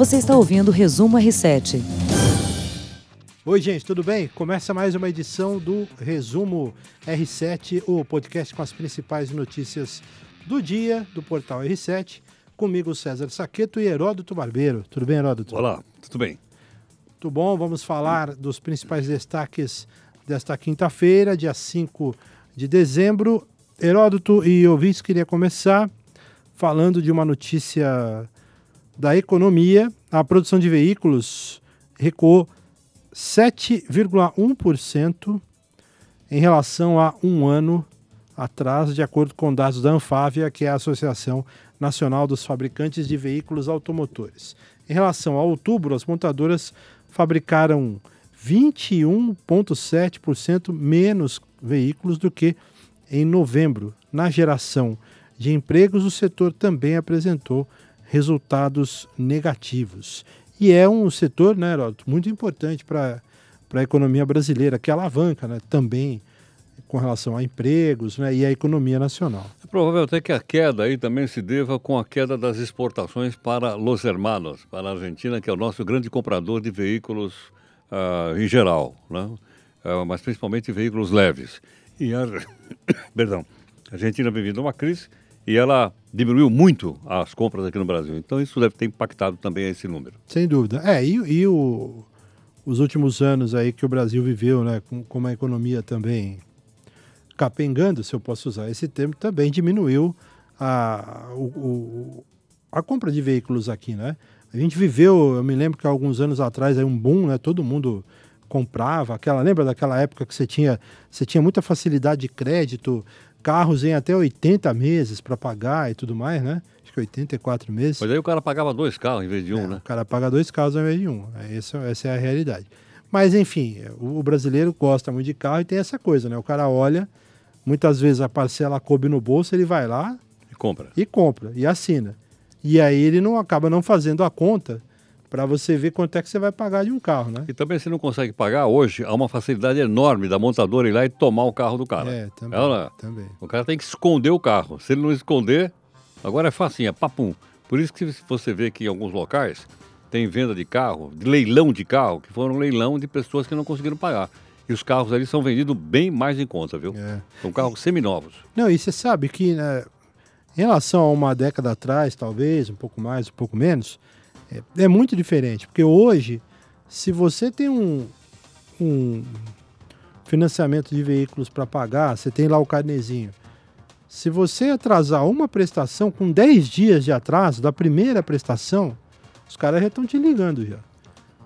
Você está ouvindo o Resumo R7. Oi, gente, tudo bem? Começa mais uma edição do Resumo R7, o podcast com as principais notícias do dia do portal R7. Comigo, César Saqueto e Heródoto Barbeiro. Tudo bem, Heródoto? Olá, tudo bem. Tudo bom? Vamos falar dos principais destaques desta quinta-feira, dia 5 de dezembro. Heródoto e ouvintes, queria começar falando de uma notícia da economia. A produção de veículos recuou 7,1% em relação a um ano atrás, de acordo com dados da Anfávia, que é a Associação Nacional dos Fabricantes de Veículos Automotores. Em relação a outubro, as montadoras fabricaram 21,7% menos veículos do que em novembro. Na geração de empregos, o setor também apresentou resultados negativos. E é um setor, né, Heródoto, muito importante para a economia brasileira, que alavanca né, também com relação a empregos né, e a economia nacional. É provável até que a queda aí também se deva com a queda das exportações para Los Hermanos, para a Argentina, que é o nosso grande comprador de veículos uh, em geral, né? Uh, mas principalmente veículos leves. E a, perdão, a Argentina vem vindo uma crise e ela diminuiu muito as compras aqui no Brasil. Então isso deve ter impactado também esse número. Sem dúvida. É, e, e o, os últimos anos aí que o Brasil viveu, né, com, com uma economia também capengando, se eu posso usar esse termo, também diminuiu a, o, o, a compra de veículos aqui, né? A gente viveu, eu me lembro que alguns anos atrás aí um boom, né? Todo mundo comprava, aquela, lembra daquela época que você tinha, você tinha muita facilidade de crédito, carros em até 80 meses para pagar e tudo mais, né? Acho que 84 meses. Mas aí o cara pagava dois carros em vez de um, é, né? O cara paga dois carros em vez de um. É, essa, essa é a realidade. Mas, enfim, o, o, brasileiro gosta muito de carro e tem essa coisa, né? O cara olha, muitas vezes a parcela coube no bolso, ele vai lá e compra. E compra, e assina. E aí ele não acaba não fazendo a conta para você ver quanto é que você vai pagar de um carro, né? E também se não consegue pagar, hoje há uma facilidade enorme da montadora ir lá e tomar o carro do cara. É, também. Ela, também. O cara tem que esconder o carro. Se ele não esconder, agora é facinho, é papum. Por isso que você vê que em alguns locais tem venda de carro, de leilão de carro, que foram leilão de pessoas que não conseguiram pagar. E os carros ali são vendidos bem mais em conta, viu? É. São carros seminovos. Não, e você sabe que né, em relação a uma década atrás, talvez, um pouco mais, um pouco menos, é, é muito diferente. Porque hoje, se você tem um, um financiamento de veículos para pagar, você tem lá o carnezinho. Se você atrasar uma prestação com 10 dias de atraso da primeira prestação, os caras já estão te ligando já.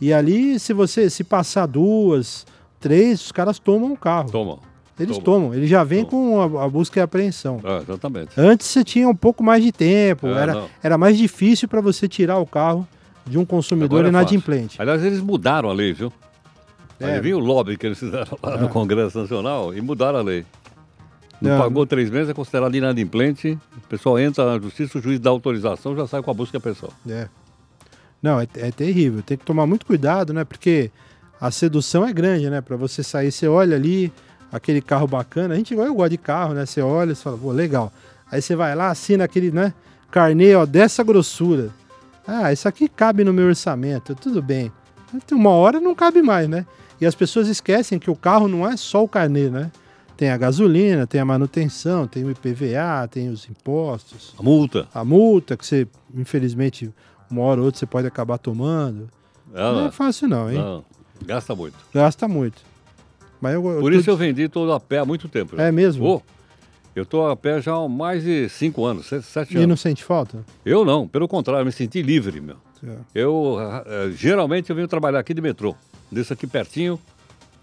E ali, se você se passar duas, três, os caras tomam o carro. Tomam. Eles Toma. tomam, ele já vem Toma. com a, a, busca e apreensão. É, exatamente. Antes você tinha um pouco mais de tempo, é, era, era mais difícil para você tirar o carro de um consumidor é inadimplente. É Aliás, eles mudaram a lei, viu? É. Aí viu o lobby que eles fizeram lá é. no Congresso Nacional e mudaram a lei. Não, não pagou três meses, é considerado inadimplente, o pessoal entra na justiça, o juiz dá autorização, já sai com a busca e apreensão. É. Não, é, é terrível. Tem que tomar muito cuidado, né? Porque a sedução é grande, né? Para você sair, você olha ali, aquele carro bacana. A gente eu gosto de carro, né? Você olha e fala, pô, legal. Aí você vai lá, assina aquele, né? Carnê, ó, dessa grossura. Ah, isso aqui cabe no meu orçamento, tudo bem. Uma hora não cabe mais, né? E as pessoas esquecem que o carro não é só o carnê, né? Tem a gasolina, tem a manutenção, tem o IPVA, tem os impostos. A multa. A multa, que você, infelizmente, uma hora ou outra você pode acabar tomando. Ela, não é fácil não, hein? Não, gasta muito. Gasta muito. Mas eu, Por eu isso tô... eu vendi todo a pé há muito tempo. É mesmo? Oh, eu estou a pé já há mais de cinco anos, sete anos. E não sente falta? Eu não, pelo contrário, me senti livre, meu. É. Eu, uh, geralmente, eu venho trabalhar aqui de metrô. Desse aqui pertinho,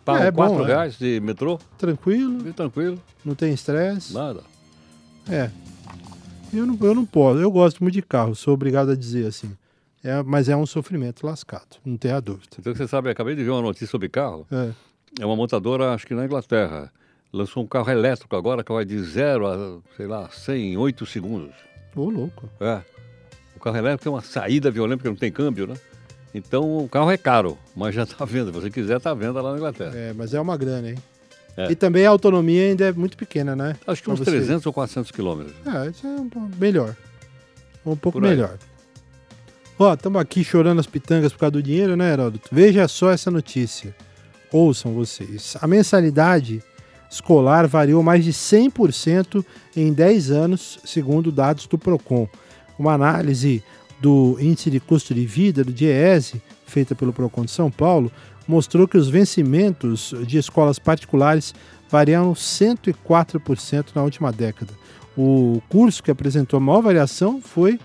pago é, é quatro bom, né? reais de metrô. Tranquilo. E tranquilo. Não tem estresse. Nada. É. Eu não, eu não posso, eu gosto muito de carro, sou obrigado a dizer assim. É, mas é um sofrimento lascado, não tenha dúvida. Então você sabe, acabei de ver uma notícia sobre carro. É. É uma montadora, acho que na Inglaterra. Lançou um carro elétrico agora que vai de 0 a, sei lá, 100 em 8 segundos. Ô, louco. É. O carro elétrico tem uma saída violenta porque não tem câmbio, né? Então o carro é caro, mas já está vendo. Se você quiser, está à venda lá na Inglaterra. É, mas é uma grana, hein? É. E também a autonomia ainda é muito pequena, né? Acho que uns você... 300 ou 400 quilômetros. É, isso é um melhor. Um pouco melhor. Ó, estamos aqui chorando as pitangas por causa do dinheiro, né, Heródoto? Veja só essa notícia. Ouçam vocês. A mensalidade escolar variou mais de 100% em 10 anos, segundo dados do Procon. Uma análise do índice de custo de vida do DIEESE, feita pelo Procon de São Paulo, mostrou que os vencimentos de escolas particulares variaram 104% na última década. O curso que apresentou a maior variação foi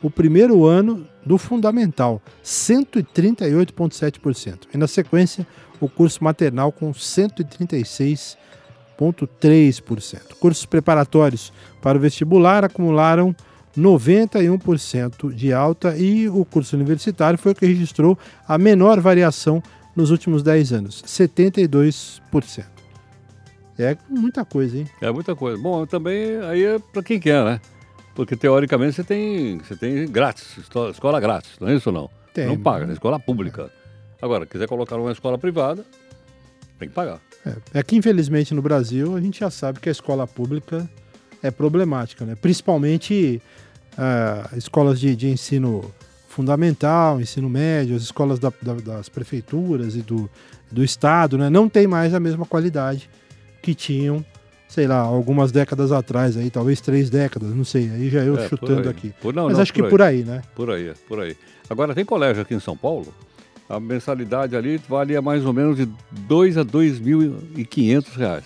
o primeiro ano do fundamental, 138,7%. E na sequência, o curso maternal com 136,3%. Cursos preparatórios para o vestibular acumularam 91% de alta e o curso universitário foi o que registrou a menor variação nos últimos 10 anos, 72%. É muita coisa, hein? É muita coisa. Bom, também aí é para quem quer, né? Porque teoricamente você tem, você tem grátis, escola grátis, não é isso ou não? Tem. Não paga, é escola pública. Agora, quiser colocar numa escola privada, tem que pagar. É, é que infelizmente no Brasil a gente já sabe que a escola pública é problemática, né? Principalmente uh, escolas de, de, ensino fundamental, ensino médio, as escolas da, da, das prefeituras e do, do estado, né? Não tem mais a mesma qualidade que tinham, sei lá, algumas décadas atrás, aí, talvez três décadas, não sei, aí já eu é, chutando aqui. Por, não, Mas não, acho que aí. por aí, né? Por aí, por aí. Agora tem colégio aqui em São Paulo, a mensalidade ali valia mais ou menos de 2 a 2.500 reais.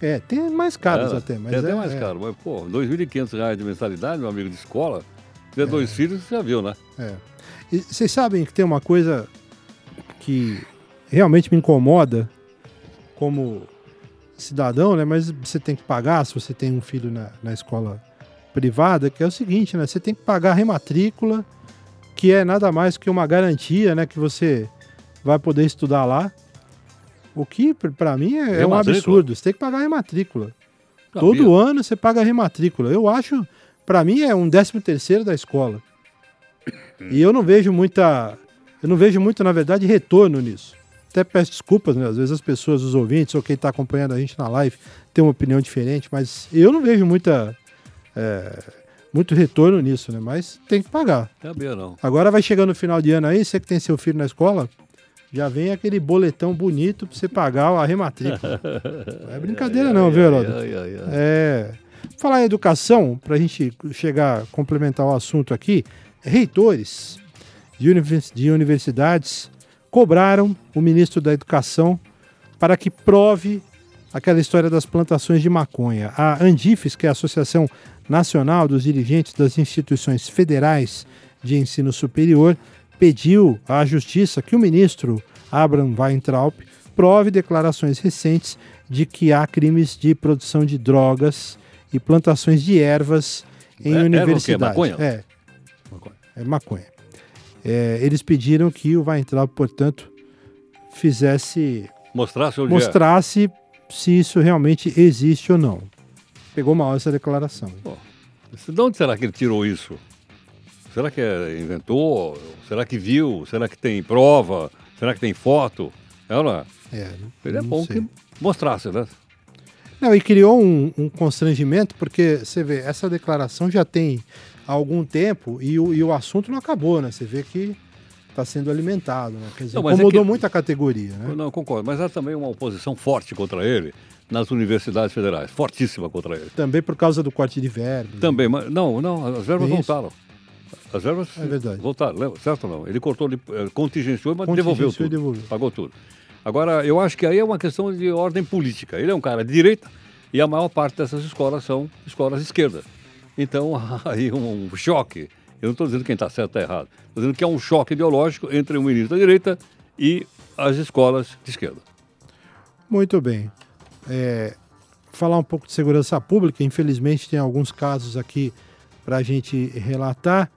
É, tem mais caros é, até, mas tem é, até mais é. caro, mas pô, 2.500 reais de mensalidade, meu amigo de escola, se tiver dois filhos, você já viu, né? É. E vocês sabem que tem uma coisa que realmente me incomoda como cidadão, né? Mas você tem que pagar se você tem um filho na, na escola privada, que é o seguinte, né? Você tem que pagar a rematrícula, que é nada mais que uma garantia, né? Que você vai poder estudar lá. O que, para mim, é, é, um absurdo. Você tem que pagar a rematrícula. Todo ano você paga a rematrícula. Eu acho, para mim, é um décimo terceiro da escola. E eu não vejo muita. Eu não vejo muito, na verdade, retorno nisso até peço desculpas, né? Às vezes as pessoas, os ouvintes, ou quem está acompanhando a gente na live, tem uma opinião diferente, mas eu não vejo muita. É, muito retorno nisso, né? Mas tem que pagar. Também não. Agora vai chegando no final de ano aí, você que tem seu filho na escola, já vem aquele boletão bonito para você pagar a rematrícula. não é brincadeira não, viu, Heródoto? É. Falar em educação, para a gente chegar, complementar o assunto aqui, reitores de universidades cobraram o ministro da Educação para que prove aquela história das plantações de maconha. A Andifes, que é a Associação Nacional dos Dirigentes das Instituições Federais de Ensino Superior, pediu à Justiça que o ministro Abraham Weintraub prove declarações recentes de que há crimes de produção de drogas e plantações de ervas em é, universidades. É maconha? É. Maconha. É maconha. É, eles pediram que o Weintraub, portanto, fizesse. Mostrasse, mostrasse se isso realmente existe ou não. Pegou mal essa declaração. Pô, de onde será que ele tirou isso? Será que é, inventou? Será que viu? Será que tem prova? Será que tem foto? É ou não é? É, bom sei. que mostrasse, né? Não, e criou um, um, constrangimento, porque você vê, essa declaração já tem algum tempo e o, e o assunto não acabou, né? Você vê que está sendo alimentado, né? Quer dizer, não, é incomodou é que... muito a categoria, né? Não, concordo, mas há também uma oposição forte contra ele nas universidades federais, fortíssima contra ele. Também por causa do corte de verbas. Também, mas não, não, as verbas Tem voltaram. Isso? As verbas é verdade. voltaram, certo ou não? Ele cortou, ele eh, contingenciou, mas devolveu tudo. Devolveu. Pagou tudo. Agora, eu acho que aí é uma questão de ordem política. Ele é um cara de direita e a maior parte dessas escolas são escolas de esquerda. Então, aí um choque. Eu não estou dizendo quem está certo ou está errado. Estou dizendo que é um choque ideológico entre o ministro da direita e as escolas de esquerda. Muito bem. É, falar um pouco de segurança pública. Infelizmente, tem alguns casos aqui para a gente relatar.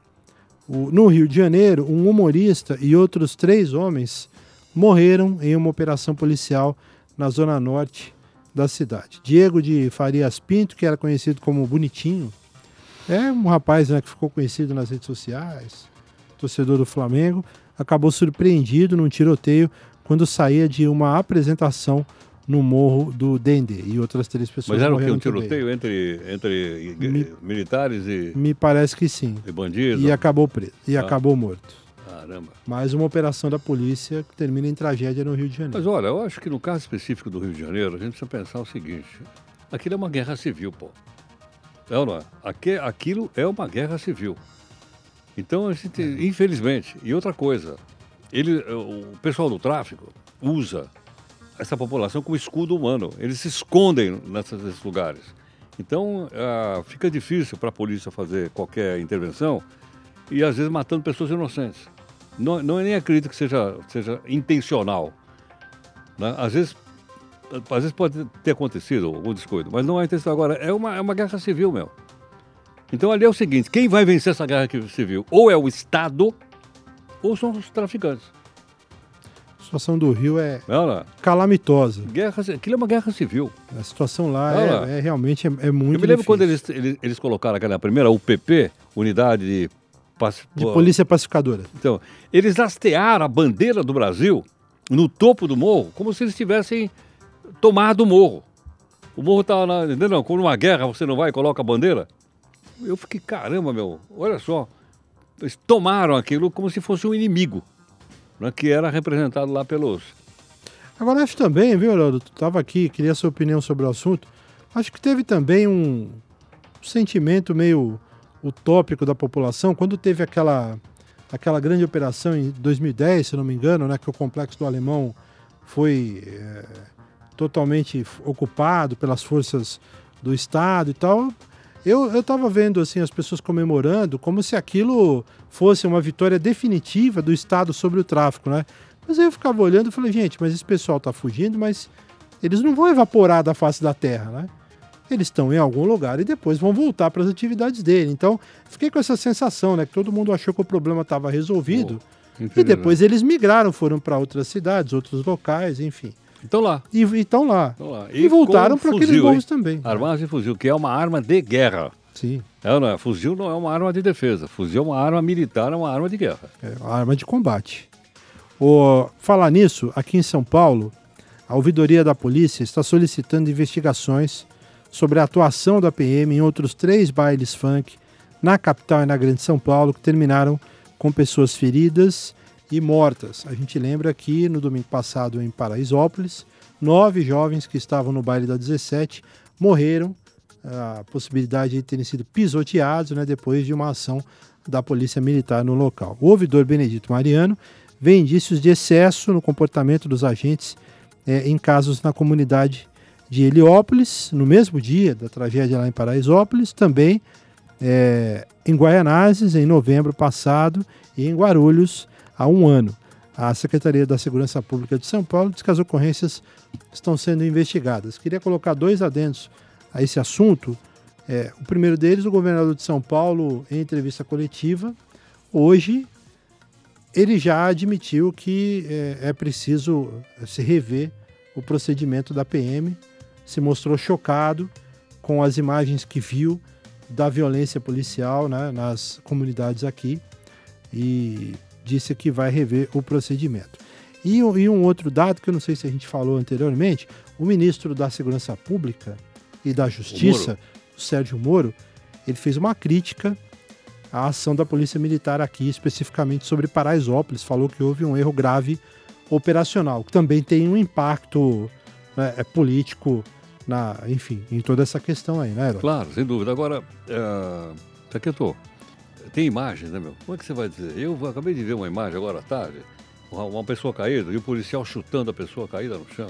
O, no Rio de Janeiro, um humorista e outros três homens morreram em uma operação policial na zona norte da cidade. Diego de Farias Pinto, que era conhecido como Bonitinho, é um rapaz né, que ficou conhecido nas redes sociais, torcedor do Flamengo, acabou surpreendido num tiroteio quando saía de uma apresentação no morro do Dende e outras três pessoas Mas era o morreram Um tiroteio entre, entre Me- militares e, Me parece que sim. e bandidos? E acabou preso. E Ah. acabou morto. Caramba. Mais uma operação da polícia que termina em tragédia no Rio de Janeiro. Mas olha, eu acho que no caso específico do Rio de Janeiro, a gente precisa pensar o seguinte: aquilo é uma guerra civil, pô. É ou não é? Aque- Aquilo é uma guerra civil. Então a gente, infelizmente, e outra coisa, ele, o pessoal do tráfico usa essa população como escudo humano. Eles se escondem nesses lugares. Então ah, fica difícil para a polícia fazer qualquer intervenção e às vezes matando pessoas inocentes. Não, não é nem acredito que seja, seja intencional. né? Às vezes às vezes pode ter acontecido algum descuido, mas não é intenção agora. É uma, é uma guerra civil, meu. Então ali é o seguinte: quem vai vencer essa guerra civil? Ou é o Estado, ou são os traficantes. A situação do Rio é Olha, calamitosa. guerra, aquilo é uma guerra civil. A situação lá é, é realmente é, é muito Eu me lembro difícil. quando eles, eles, eles colocaram aquela primeira UPP, Unidade de, De polícia pacificadora. Então, eles hastearam a bandeira do Brasil no topo do morro, como se eles tivessem tomado o morro. O morro estava na. Entendeu? Quando uma guerra você não vai e coloca a bandeira. Eu fiquei, caramba, meu, olha só. Eles tomaram aquilo como se fosse um inimigo, né, que era representado lá pelos. Agora acho também, viu, Haroldo? Tu estava aqui, queria a sua opinião sobre o assunto. Acho que teve também um sentimento meio utópico da população quando teve aquela, aquela grande operação em 2010, se não me engano, né, que o complexo do Alemão foi é, totalmente ocupado pelas forças do Estado e tal. Eu estava vendo assim as pessoas comemorando como se aquilo fosse uma vitória definitiva do Estado sobre o tráfico, né? Mas aí eu ficava olhando e falei, gente, mas esse pessoal está fugindo, mas eles não vão evaporar da face da terra, né? Eles estão em algum lugar e depois vão voltar para as atividades dele. Então, fiquei com essa sensação, né? Que todo mundo achou que o problema estava resolvido. E depois eles migraram, foram para outras cidades, outros locais, enfim. Estão lá. E estão lá. Estão lá. E, voltaram com para aqueles fuzil, hein? também. Armados de fuzil, que é uma arma de guerra. Sim, É, não é? Fuzil não é uma arma de defesa. Fuzil é uma arma militar, é uma arma de guerra. é uma arma de combate. O, falar nisso, aqui em São Paulo, a ouvidoria da polícia está solicitando investigações sobre a atuação da PM em outros três bailes funk na capital e na Grande São Paulo que terminaram com pessoas feridas e mortas. A gente lembra que no domingo passado em Paraisópolis, nove jovens que estavam no baile da 17 morreram. A possibilidade de terem sido pisoteados né, depois de uma ação da Polícia Militar no local. O ouvidor Benedito Mariano vê indícios de excesso no comportamento dos agentes eh, em casos na comunidade de Heliópolis, no mesmo dia da tragédia lá em Paraisópolis, também eh, em Guaianazes, em novembro passado, e em Guarulhos, há um ano. A Secretaria da Segurança Pública de São Paulo diz que as ocorrências estão sendo investigadas. Queria colocar dois adendos a esse assunto. Eh, o primeiro deles, o governador de São Paulo, em entrevista coletiva, hoje ele já admitiu que é, é preciso se rever o procedimento da PM, se mostrou chocado com as imagens que viu da violência policial né, nas comunidades aqui e disse que vai rever o procedimento. E, um- e um outro dado que eu não sei se a gente falou anteriormente, o ministro da Segurança Pública e da Justiça, o Sérgio Moro, ele fez uma crítica a ação da Polícia Militar aqui, especificamente sobre Paraisópolis, falou que houve um erro grave operacional, que também tem um impacto né, é, político, na, enfim, em toda essa questão aí, né, Herói? Claro, sem dúvida. Agora, é... Taqueto, tem imagens, né, meu? Como é que você vai dizer? Eu acabei de ver uma imagem agora à tarde, uma, pessoa caída e o policial chutando a pessoa caída no chão.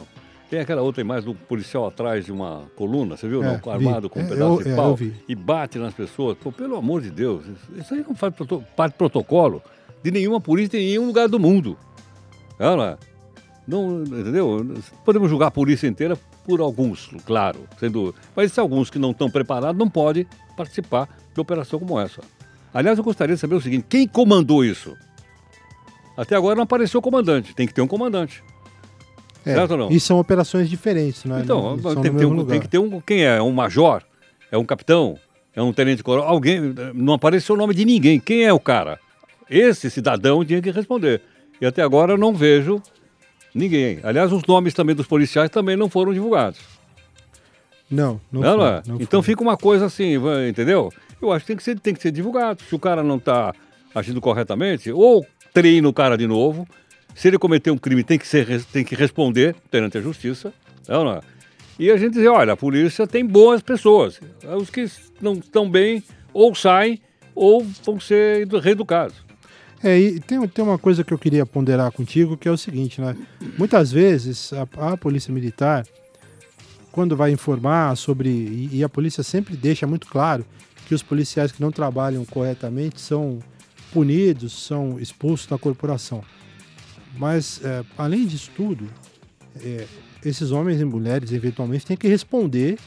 Tem aquela outra imagem do policial atrás de uma coluna, você viu? É, não? Armado vi. com um É, pedaço eu- de é, pau vi. e bate nas pessoas. Pô, pelo amor de Deus, isso- aí não faz parte do protocolo de nenhuma polícia em nenhum lugar do mundo. É, não é? Não, entendeu? Podemos julgar a polícia inteira por alguns, claro, sendo. Mas se alguns que não estão preparados não podem participar de operação como essa. Aliás, eu gostaria de saber o seguinte: quem comandou isso? Até agora não apareceu o comandante. Tem que ter um comandante. É, certo ou não? E são operações diferentes, né? Então, Não tem, mesmo um, tem que ter um. Quem é? Um major? É um capitão? É um tenente coronel? Alguém. Não apareceu o nome de ninguém. Quem é o cara? Esse cidadão tinha que responder. E até agora eu não vejo Ninguém. Aliás, os nomes também dos policiais também não foram divulgados. Não, não, Não, foi, não é? não então foi. fica uma coisa assim, entendeu? Eu acho que tem que ser, tem que ser divulgado. Se o cara não está agindo corretamente, ou treina o cara de novo. Se ele cometer um crime, tem que, ser, tem que responder perante a justiça. Não, não é? E a gente dizer, olha, a polícia tem boas pessoas. Os que não estão bem, ou saem, ou vão ser edu- reeducados. É, e tem, tem uma coisa que eu queria ponderar contigo, que é o seguinte, né? Muitas vezes a, a polícia militar, quando vai informar sobre. E, e a polícia sempre deixa muito claro que os policiais que não trabalham corretamente são punidos, são expulsos da corporação. Mas, é, além disso tudo, é, esses homens e mulheres, eventualmente, têm que responder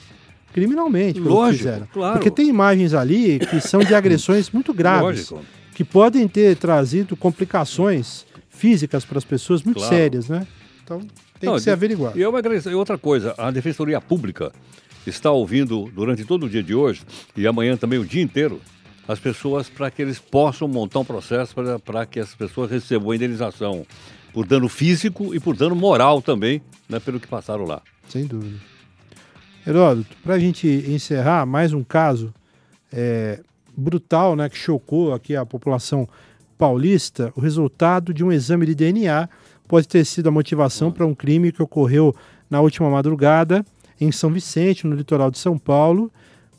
criminalmente pelo que Lógico, fizeram. claro. Porque tem imagens ali que são de agressões muito graves Lógico. que podem ter trazido complicações físicas para as pessoas muito Claro. sérias, né? Então tem Não, que ser averiguado. E é uma. E outra coisa, a Defensoria Pública está ouvindo durante todo o dia de hoje e amanhã também o dia inteiro as pessoas para que eles possam montar um processo para- para que as pessoas recebam a indenização por dano físico e por dano moral também, né, pelo que passaram lá. Sem dúvida. Heródoto, para a gente encerrar, mais um caso é, brutal, né, que chocou aqui a população paulista, o resultado de um exame de DNA pode ter sido a motivação para um crime que ocorreu na última madrugada em São Vicente, no litoral de São Paulo.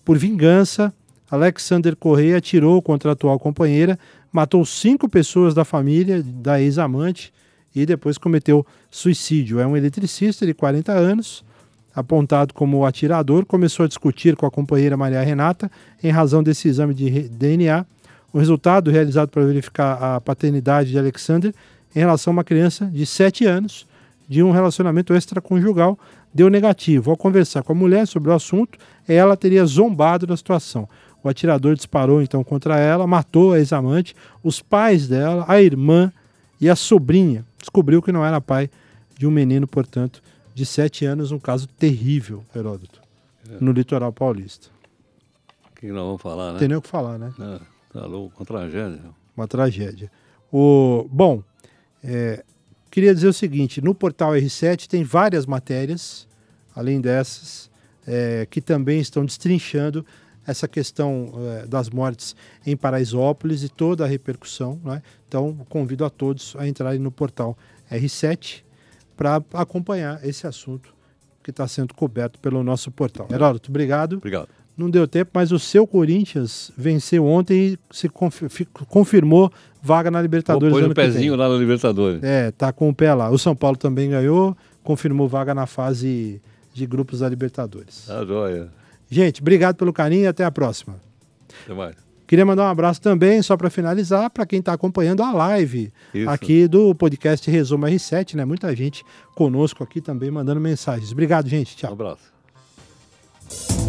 Por vingança, Alexander Correia atirou contra a atual companheira, matou cinco pessoas da família da ex-amante e depois cometeu suicídio. É um eletricista de 40 anos, apontado como atirador, começou a discutir com a companheira Maria Renata em razão desse exame de DNA. O resultado, realizado para verificar a paternidade de Alexander em relação a uma criança de 7 anos de um relacionamento extraconjugal, deu negativo. Ao conversar com a mulher sobre o assunto, ela teria zombado da situação. O atirador disparou então contra ela, matou a ex-amante, os pais dela, a irmã e a sobrinha. Descobriu que não era pai de um menino, portanto, de 7 anos, um caso terrível, Heródoto, no litoral paulista. O que nós vamos falar, Não né? tem nem o que falar, né? Ah, tá louco, uma tragédia. Uma tragédia. O, bom, é, queria dizer o seguinte: no portal R7 tem várias matérias, além dessas, é, que também estão destrinchando essa questão é, das mortes em Paraisópolis e toda a repercussão. Né? Então, convido a todos a entrarem no portal R7 para acompanhar esse assunto que está sendo coberto pelo nosso portal. Heródoto, obrigado. Obrigado. Não deu tempo, mas o seu Corinthians venceu ontem e se confi- fi- confirmou vaga na Libertadores. Que vem. pezinho lá na Libertadores. É, tá com o pé lá. O São Paulo também ganhou, confirmou vaga na fase de grupos da Libertadores. Tá joia. Gente, obrigado pelo carinho e até a próxima. Até mais. Queria mandar um abraço também, só para finalizar, para quem está acompanhando a live Isso. aqui do podcast Resumo R7, né? Muita gente conosco aqui também mandando mensagens. Obrigado, gente. Um Tchau. abraço.